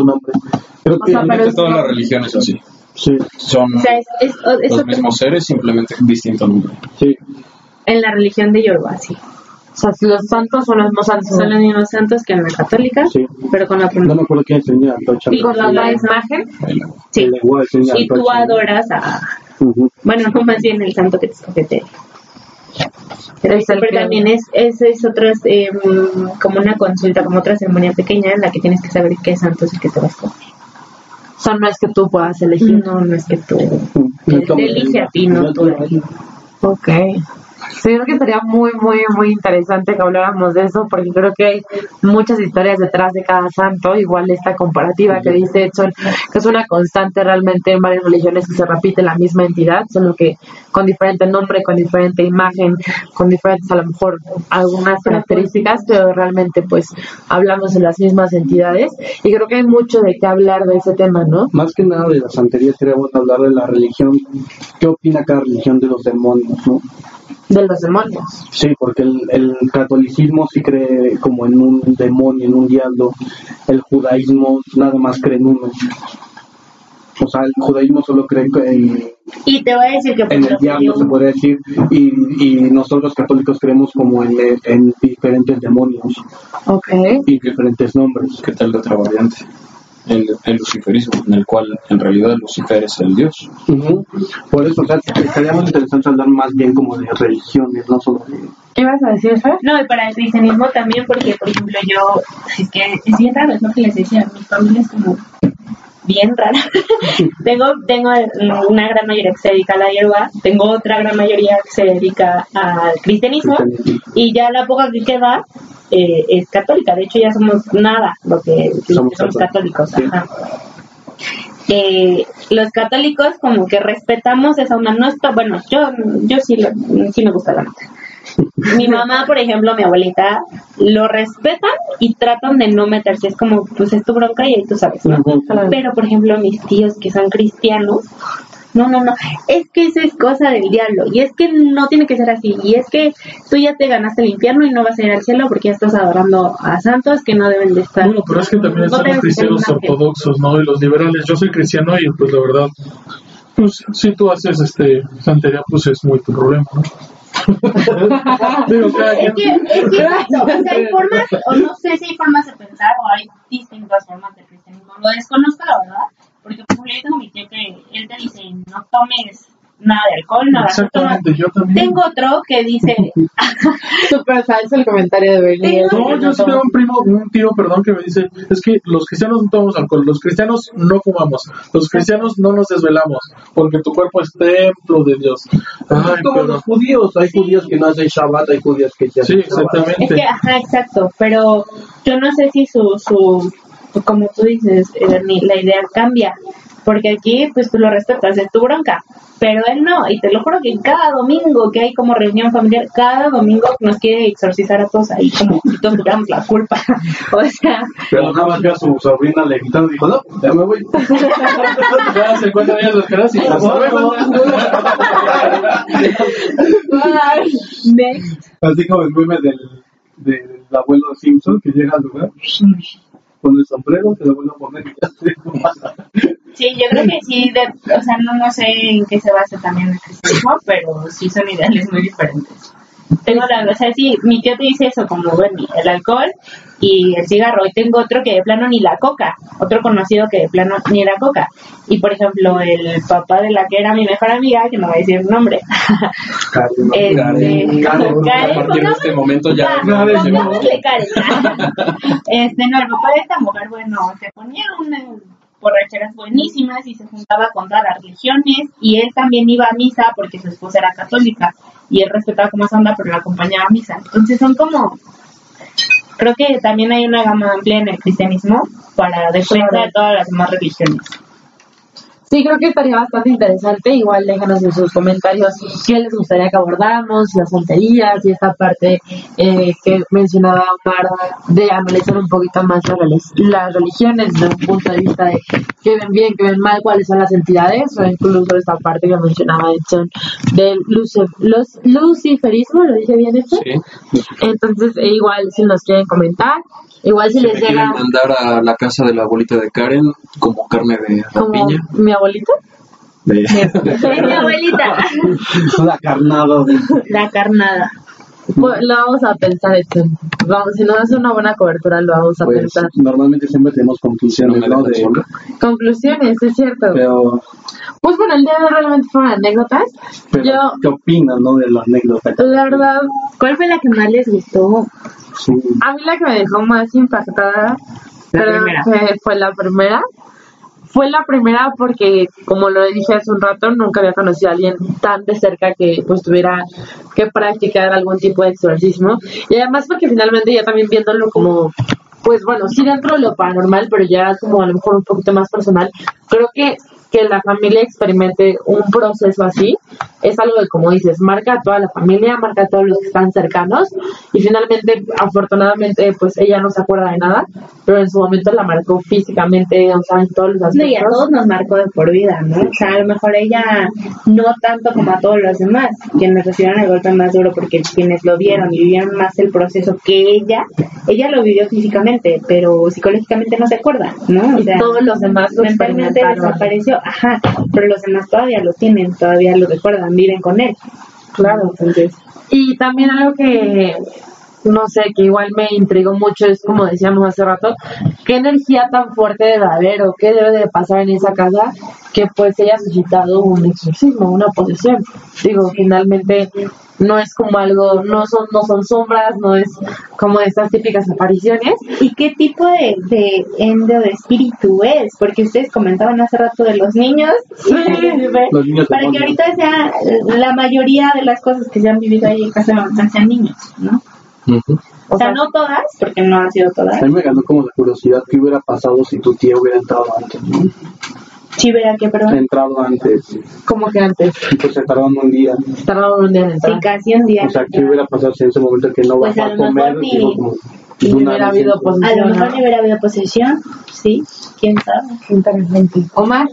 Creo O que sea, pero Realmente es- toda la religión es así. sí, Son O sea, es, es, es los otro- mismos seres, simplemente distinto nombre. sí. en la religión de Yoruba, sí. O sea, si los santos son los mismos santos. Son los mismos santos que en la católica, Sí. pero con otro No me acuerdo quién enseña Antocha. Sí, con la otra imagen. Sí. Y tú adoras a, Ujú. bueno, no más bien el santo que te escogete. Pero, pero también es, es, es otras, eh, como una consulta, como otra ceremonia pequeña en la que tienes que saber qué santo es el que te va a escoger. O sea, no es que tú puedas elegir. No, no es que tú. No Él te elige a ti, no tú. Ok. Sí, creo que sería muy, muy, muy interesante que habláramos de eso, porque creo que hay muchas historias detrás de cada santo, igual esta comparativa que dice Edson, que es una constante realmente en varias religiones que se repite la misma entidad, solo que con diferente nombre, con diferente imagen, con diferentes a lo mejor algunas características, pero realmente pues hablamos de las mismas entidades y creo que hay mucho de qué hablar de ese tema, ¿no? Más que nada de la santería sería bueno hablar de la religión. ¿Qué opina cada religión de los demonios? ¿no? De los demonios. Sí, porque el, el catolicismo sí cree como en un demonio, en un diablo. El judaísmo nada más cree en uno. O sea, el judaísmo solo cree en, Y te voy a decir que en el ejemplo, diablo, se podría decir, y, y nosotros católicos creemos como en, en diferentes demonios Ok. y diferentes nombres. ¿Qué tal de otra variante? El, el luciferismo, en el cual en realidad Lucifer es el dios. Ujú. Por eso, o sea, estaría muy interesante hablar más bien como de religiones, no solo de... ¿Qué ibas a decir, Fer? No, y para el cristianismo también, porque, por ejemplo, yo, es que es bien raro, es lo que les decía, mi familia es como bien rara. tengo tengo una gran mayoría que se dedica a la hierba, tengo otra gran mayoría que se dedica al cristianismo, y ya la poca que queda eh, es católica. De hecho, ya somos nada lo que Somos somos, católicos. católicos. ajá. Eh, los católicos como que respetamos esa onda. No está, bueno, yo, yo sí, lo- sí me gusta la nota. Mi mamá, por ejemplo, mi abuelita, lo respetan y tratan de no meterse. Es como, pues es tu bronca y ahí tú sabes. ¿no? Pero, por ejemplo, mis tíos que son cristianos, no, no, no, es que eso es cosa del diablo. Y es que no tiene que ser así. Y es que tú ya te ganaste el infierno y no vas a ir al cielo porque ya estás adorando a santos que no deben de estar. Bueno, pero es que también No están los cristianos ortodoxos, ¿no? Y los liberales. Yo soy cristiano y pues la verdad, pues si tú haces este santería, pues es muy tu problema, ¿no? Cada Es que, es que o sea, hay formas, o no sé si hay formas de pensar o hay distintas formas de cristianismo. Lo desconozco, la verdad, porque por ejemplo yo tengo mi tío que él te dice no tomes nada de alcohol, nada. no Exactamente, yo también. Tengo otro que dice, Súper falso el comentario de Bernie. No, yo sí tengo un primo, un tío, perdón, que me dice, es que los cristianos no tomamos alcohol, los cristianos no fumamos, los cristianos no nos desvelamos, porque tu cuerpo es templo de Dios. Ay, Es como pero- los judíos. Hay judíos que no hacen Shabbat, hay judíos que ya Sí, Shabbat. es exactamente. que, ajá, exacto, pero yo no sé si su, su como tú dices, eh, ni- la idea cambia, porque aquí pues tú lo respetas, es tu bronca, pero él no, y te lo juro que cada domingo que hay como reunión familiar, cada domingo nos quiere exorcizar a todos ahí como si todos tuviéramos la culpa, o sea, Pero nada más vio a su sobrina levitando y dijo, no, ya me voy. Ya se encuentran días desesperados y ya next. Así como el meme del, del abuelo Simpson que llega al lugar con el sombrero, se lo vuelve a poner Sí, yo creo que sí, de- o sea, no, no sé en qué se basa también el cristianismo, pero sí son ideales muy diferentes. Tengo la, o sea, sí, mi tío te dice eso, como, bueno, el alcohol y el cigarro, y tengo otro que de plano ni la coca, otro conocido que de plano ni la coca. Y, por ejemplo, el papá de la que era mi mejor amiga, que no voy a decir el nombre, este, Karen, Karen, a partir de este momento ya. Karen. Este, no, el papá de esta mujer, bueno, se ponía borracheras buenísimas y se juntaba con todas las religiones y él también iba a misa porque su esposa era católica y él respetaba como esa onda pero la acompañaba a misa. Entonces son como, creo que también hay una gama amplia en el cristianismo para defensa de todas las demás religiones. Sí, creo que estaría bastante interesante. Igual déjanos en sus comentarios qué les gustaría que abordáramos, las santerías y esta parte eh, que mencionaba Omar de analizar un poquito más las, relig- las religiones desde un punto de vista de qué ven bien, qué ven mal, cuáles son las entidades, o incluso esta parte que mencionaba Edson del los, luciferismo, ¿lo dije bien esto? Sí. Entonces, eh, igual si nos quieren comentar, igual si Se les llega mandar a la casa de la abuelita de Karen como carne de como rapiña. mi abuelita. De... Mi abuelita, La carnada de... la carnada. Pues, lo vamos a pensar esto. Vamos, si no es una buena cobertura, lo vamos a Pues pensar. normalmente siempre tenemos conclusiones, ¿no? De. Conclusiones, es cierto. pero, Pues bueno, el día de hoy realmente fueron anécdotas. pero Yo, ¿qué opinas, no? De la anécdota. la verdad, ¿Cuál fue la que más les gustó? Sí. a mí la que me dejó más impactada La que fue la primera. Fue la primera porque, como lo dije hace un rato, nunca había conocido a alguien tan de cerca que pues tuviera que practicar algún tipo de exorcismo. Y además porque finalmente ya también viéndolo como, pues bueno, sí dentro de lo paranormal, pero ya como a lo mejor un poquito más personal, creo que que la familia experimente un proceso así es algo que, como dices, marca a toda la familia, marca a todos los que están cercanos y finalmente, afortunadamente, pues ella no se acuerda de nada, pero en su momento la marcó físicamente, o sea, en todos los No, aspectos. y a todos nos marcó de por vida, ¿no? O sea, a lo mejor ella no tanto como a todos los demás, quienes recibieron el golpe más duro porque quienes lo vieron y vivieron más el proceso que ella, ella lo vivió físicamente, pero psicológicamente no se acuerda, ¿no? O Y sea, todos los demás lo mentalmente desapareció, ajá, pero los demás todavía lo tienen, todavía lo recuerdan, viven con él. Claro, entonces. Y también algo que no sé, que igual me intrigó mucho es como decíamos hace rato, qué energía tan fuerte debe haber o qué debe de pasar en esa casa que pues haya suscitado un exorcismo, una posesión. Digo, finalmente no es como algo, no son, no son sombras, no es como estas típicas apariciones. ¿Y qué tipo de, de endo de espíritu es? Porque ustedes comentaban hace rato de los niños. Los niños Para que ahorita sea la mayoría de las cosas que se han vivido ahí en casa sean niños, ¿no? O sea, no todas, porque no han sido todas. A mí me ganó como la curiosidad qué hubiera pasado si tu tía hubiera entrado antes, ¿no? Sí, verá que, perdón. Entrado antes. Como que antes. Y pues se tardaron un día. Tardaron un día en Sí, entrar. casi un día. O sea, ¿qué hubiera pasado si en ese momento que no Pues va a a comer? mejor ni- digo, como, Y una hubiera habido entra. A lo posesión. mejor ¿no? ni hubiera habido posesión. Sí, quién sabe. Interesante. Omar,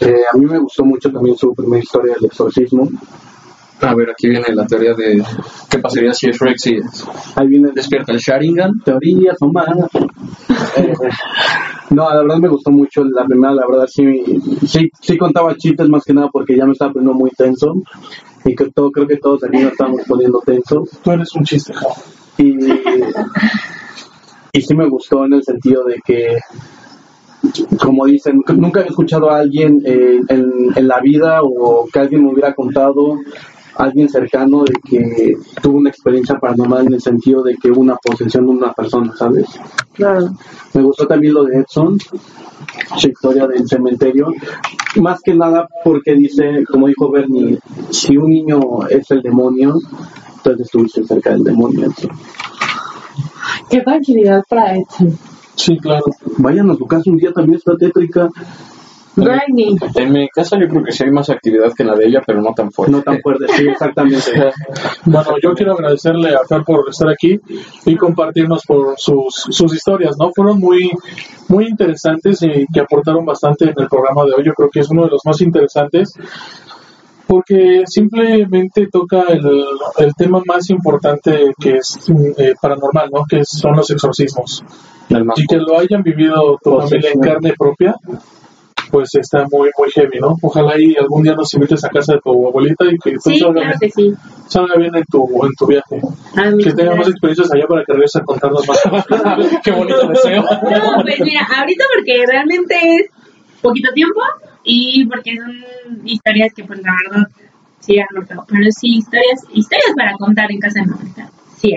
Eh, a mí me gustó mucho también su primera historia del exorcismo. A ver, aquí viene la teoría de qué pasaría si Shrek sí Ahí viene despierta el Sharingan. teorías humanas. Eh, no, la verdad me gustó mucho la primera, la verdad sí, sí, sí contaba chistes más que nada porque ya me estaba poniendo muy tenso y que todo, creo que todos aquí nos estábamos poniendo tensos Tú eres un chiste, y, y sí me gustó en el sentido de que como dicen, nunca había escuchado a alguien eh, en, en la vida o que alguien me hubiera contado alguien cercano de que tuvo una experiencia paranormal en el sentido de que hubo una posesión de una persona, ¿sabes? claro. Me gustó también lo de Edson, su historia del cementerio, más que nada porque dice, como dijo Bernie, si un niño es el demonio, entonces estuviste cerca del demonio. Edson. Qué tranquilidad para Edson. Sí, claro. Vayan a su casa un día también está tétrica, En mi casa yo creo que sí hay más actividad que en la de ella, pero no tan fuerte. no tan fuerte, sí, exactamente. Bueno, yo quiero agradecerle a Fer por estar aquí y compartirnos por sus, sus historias, ¿no? Fueron muy, muy interesantes y que aportaron bastante en el programa de hoy. Yo creo que es uno de los más interesantes porque simplemente toca el, el tema más importante que es eh, paranormal, ¿no? Que son los exorcismos. Y que lo hayan vivido tu familia en carne propia, pues está muy, muy heavy, ¿no? Ojalá y algún día nos invites a casa de tu abuelita y que tú Sí, salga, claro bien, que sí. salga bien en tu, en tu viaje. A mí Que tenga más experiencias allá para que regrese a contarnos más. Qué bonito deseo. No, pues mira, ahorita porque realmente es poquito tiempo y porque son historias que pues la verdad sí han marcado. Pero sí, historias, historias para contar en casa de mi abuelita. Sí.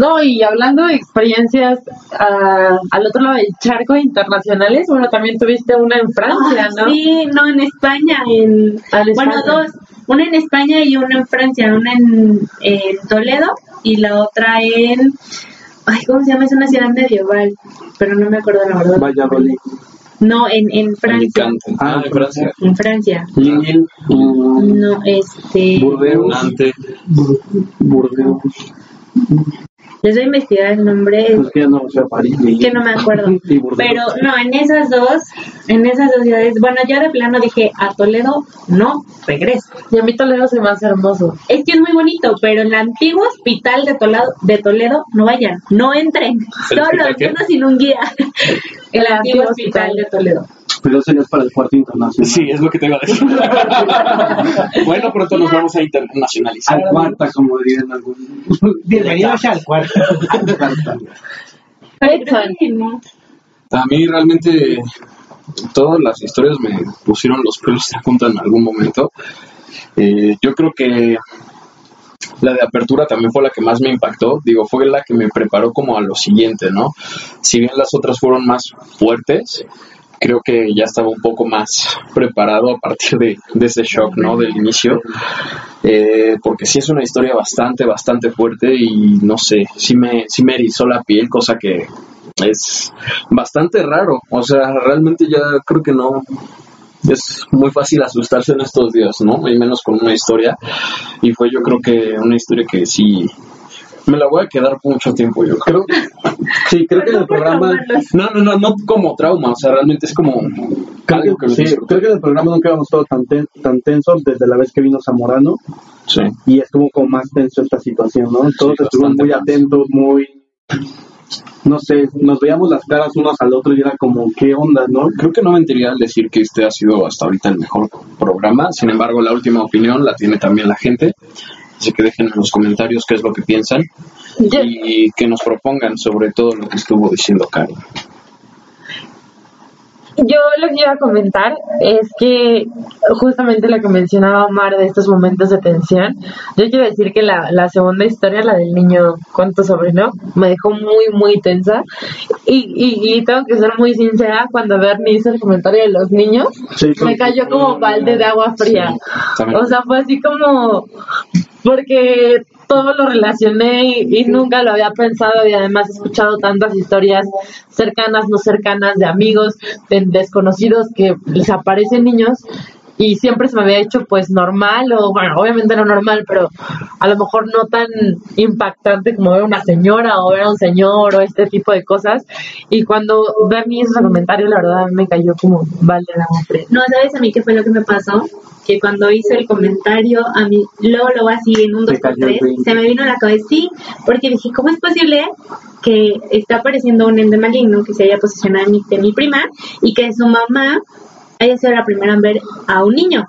No, y hablando de experiencias ah, al otro lado del charco internacionales, bueno, también tuviste una en Francia, Ah, ¿no? Sí, no, en España, en... Ah, en Bueno, dos. Una en España y una en Francia. Una en, en Toledo y la otra en... Ay, ¿cómo se llama? Es una ciudad medieval, pero no me acuerdo la verdad. Valladolid, No, en, en Francia. Alicante. Ah, en Francia. En Francia. Lille, No, este... Burdeos, Nantes. Burdeos, Les voy a investigar el nombre. pues que no sé, París, Lille. que no me acuerdo. Pero no, en esas dos, en esas dos ciudades, bueno, yo de plano dije, a Toledo no regreso. Y a mí Toledo se me hace hermoso. Es que es muy bonito, pero el antiguo hospital de Toledo, de Toledo no vayan, no entren, ¿El solo uno sin un guía. El El antiguo antiguo hospital hospital. de Toledo. Pero ese ya es para el cuarto internacional. Sí, es lo que te iba a decir. bueno, pronto nos vamos a internacionalizar. Al cuarta, como dirían algunos. Bienvenidos al cuarto. A mí realmente todas las historias me pusieron los pelos de punta en algún momento. Eh, yo creo que la de apertura también fue la que más me impactó. Digo, fue la que me preparó como a lo siguiente, ¿no? Si bien las otras fueron más fuertes, creo que ya estaba un poco más preparado a partir de, ese shock, ¿no? Del inicio. Eh, porque sí es una historia bastante, bastante fuerte y no sé, sí me, sí me erizó la piel, cosa que es bastante raro. O sea, realmente ya creo que no. Es muy fácil asustarse en estos días, ¿no? Y menos con una historia. Y fue yo creo que una historia que sí me la voy a quedar por mucho tiempo, yo creo. Sí, creo que en el programa. No, no, no, no como trauma, o sea, realmente es como Creo algo que, que me sí, disfruté. creo que en el programa nunca habíamos estado tan, ten- tan tensos desde la vez que vino Zamorano Sí. y estuvo como más tenso esta situación, ¿no? Todos Sí, estuvieron bastante muy atentos, muy. No sé, nos veíamos las caras unos al otro y era como, ¿qué onda, no? Creo que no mentiría al decir que este ha sido hasta ahorita el mejor programa. Sin embargo, la última opinión la tiene también la gente. Así que dejen en los comentarios qué es lo que piensan yo, y que nos propongan sobre todo lo que estuvo diciendo Cari. yo lo que iba a comentar es que justamente lo que mencionaba Omar de estos momentos de tensión, yo quiero decir que la, la segunda historia, la del niño con tu sobrino, me dejó muy, muy tensa. Y, y, y tengo que ser muy sincera, cuando Bernie hizo el comentario de los niños, Sí, me cayó como balde de agua fría. también. O sea, fue así como, porque todo lo relacioné y, y nunca lo había pensado y además he escuchado tantas historias cercanas, no cercanas, de amigos, de desconocidos que les aparecen niños y siempre se me había hecho pues normal o bueno, obviamente no normal, pero a lo mejor no tan impactante como ver una señora o ver a un señor o este tipo de cosas y cuando ver mi ese comentario la verdad me cayó como vale la hombre. No, ¿sabes a mí qué fue lo que me pasó? Que cuando hizo el comentario, a mí, luego, luego así en un 2 Te por cayó el 3 veinte. se me vino a la cabeza, sí, porque dije, ¿cómo es posible que está apareciendo un ende maligno que se haya posicionado en mi, de mi prima y que su mamá haya sido la primera en ver a un niño?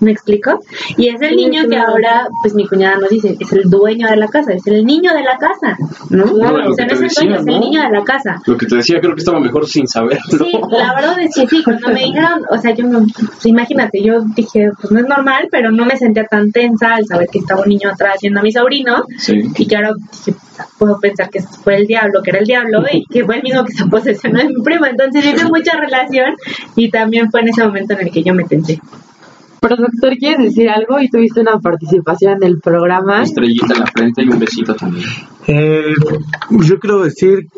¿Me explico? Y es el Sí, niño que claro. ahora, pues mi cuñada nos dice, es el dueño de la casa, es el niño de la casa, ¿no? Claro, o sea, lo no que es el dueño, decía, es el niño de la casa. Lo que te decía, creo que estaba mejor sin saberlo. Sí, la verdad es que sí, cuando me dijeron, o sea, yo me, pues, imagínate, yo dije, pues no es normal, pero no me sentía tan tensa al saber que estaba un niño atrás viendo a mi sobrino Sí. y que ahora dije, puedo pensar que fue el diablo, que era el diablo y que fue el mismo que se posesionó de mi prima, entonces hice mucha relación y también fue en ese momento en el que yo me tensé. Productor, ¿quieres decir algo? Y tuviste una participación en el programa. Estrellita en la frente y un besito también. Eh, yo quiero decir,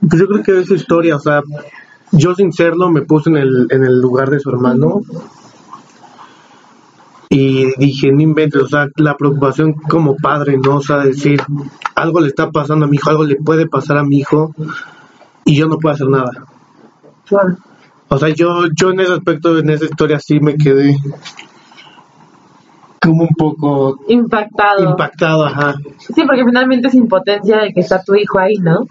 pues yo creo que es su historia, o sea, yo sin serlo me puse en el, en el lugar de su hermano y dije, no inventes, o sea, la preocupación como padre, ¿no? O sea, decir, algo le está pasando a mi hijo, algo le puede pasar a mi hijo y yo no puedo hacer nada. O sea, yo, yo en ese aspecto, en esa historia sí me quedé como un poco Impactado. impactado, ajá. Sí, porque finalmente es impotencia de que está tu hijo ahí, ¿no?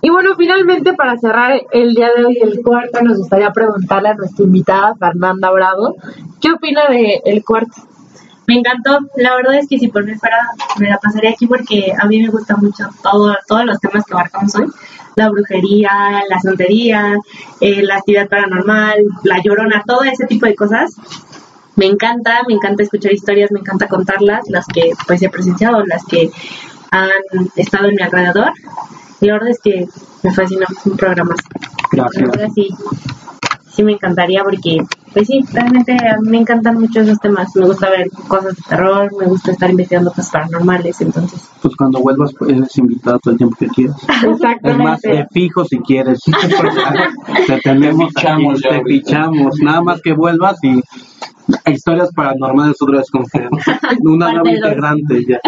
Y bueno, finalmente para cerrar el día de hoy el cuarto, nos gustaría preguntarle a nuestra invitada Fernanda Bravo, ¿qué opina de el cuarto? Me encantó, la verdad es que si por mí fuera, me la pasaría aquí porque a mí me gusta mucho todo, todos los temas que abarcamos hoy. La brujería, la santería, eh, la actividad paranormal, la llorona, todo ese tipo de cosas. Me encanta, me encanta escuchar historias, me encanta contarlas, las que pues he presenciado, las que han estado en mi alrededor. Y la verdad es que me fascina un programa. Gracias. verdad sí, sí me encantaría porque, pues sí, realmente a mí me encantan mucho esos temas. Me gusta ver cosas de terror, me gusta estar investigando cosas paranormales, entonces. Pues cuando vuelvas, pues, eres invitado todo el tiempo que quieras. Es más, Exactamente. de fijo si quieres. Te tenemos, Te fichamos te fichamos. Nada más que vuelvas y historias paranormales otra vez con Fer. Una nueva integrante ya.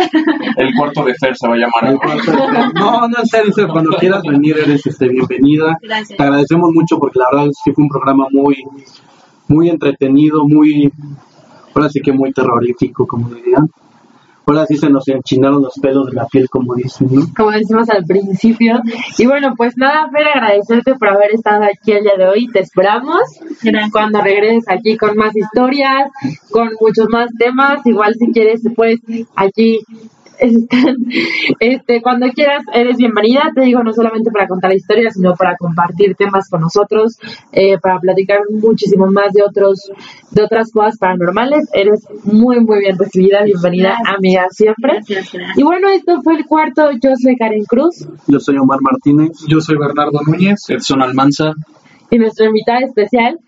El cuarto de Fer se va a llamar. El cuarto de Fer. No, no, en serio, cuando quieras venir eres este, bienvenida. Gracias. Te agradecemos mucho porque la verdad es que fue un programa muy, muy entretenido, muy, ahora sí que muy terrorífico, como dirían. Ahora sí se nos enchinaron los pelos de la piel, como dicen, ¿no? como decimos al principio. Y bueno, pues nada, Fer, agradecerte por haber estado aquí el día de hoy. Te esperamos Gracias. cuando regreses aquí con más historias, con muchos más temas. Igual si quieres, pues aquí. Este, cuando quieras, eres bienvenida. Te digo, no solamente para contar historias, sino para compartir temas con nosotros, eh, para platicar muchísimo más de otros, de otras cosas paranormales. Eres muy, muy bien recibida. Bienvenida, Gracias. amiga, siempre. Gracias, gracias. Y bueno, esto fue el cuarto. Yo soy Karen Cruz Yo soy Omar Martínez. Yo soy Bernardo Núñez. Edson Almanza. y nuestra invitada especial,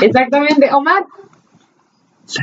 exactamente, Omar. Se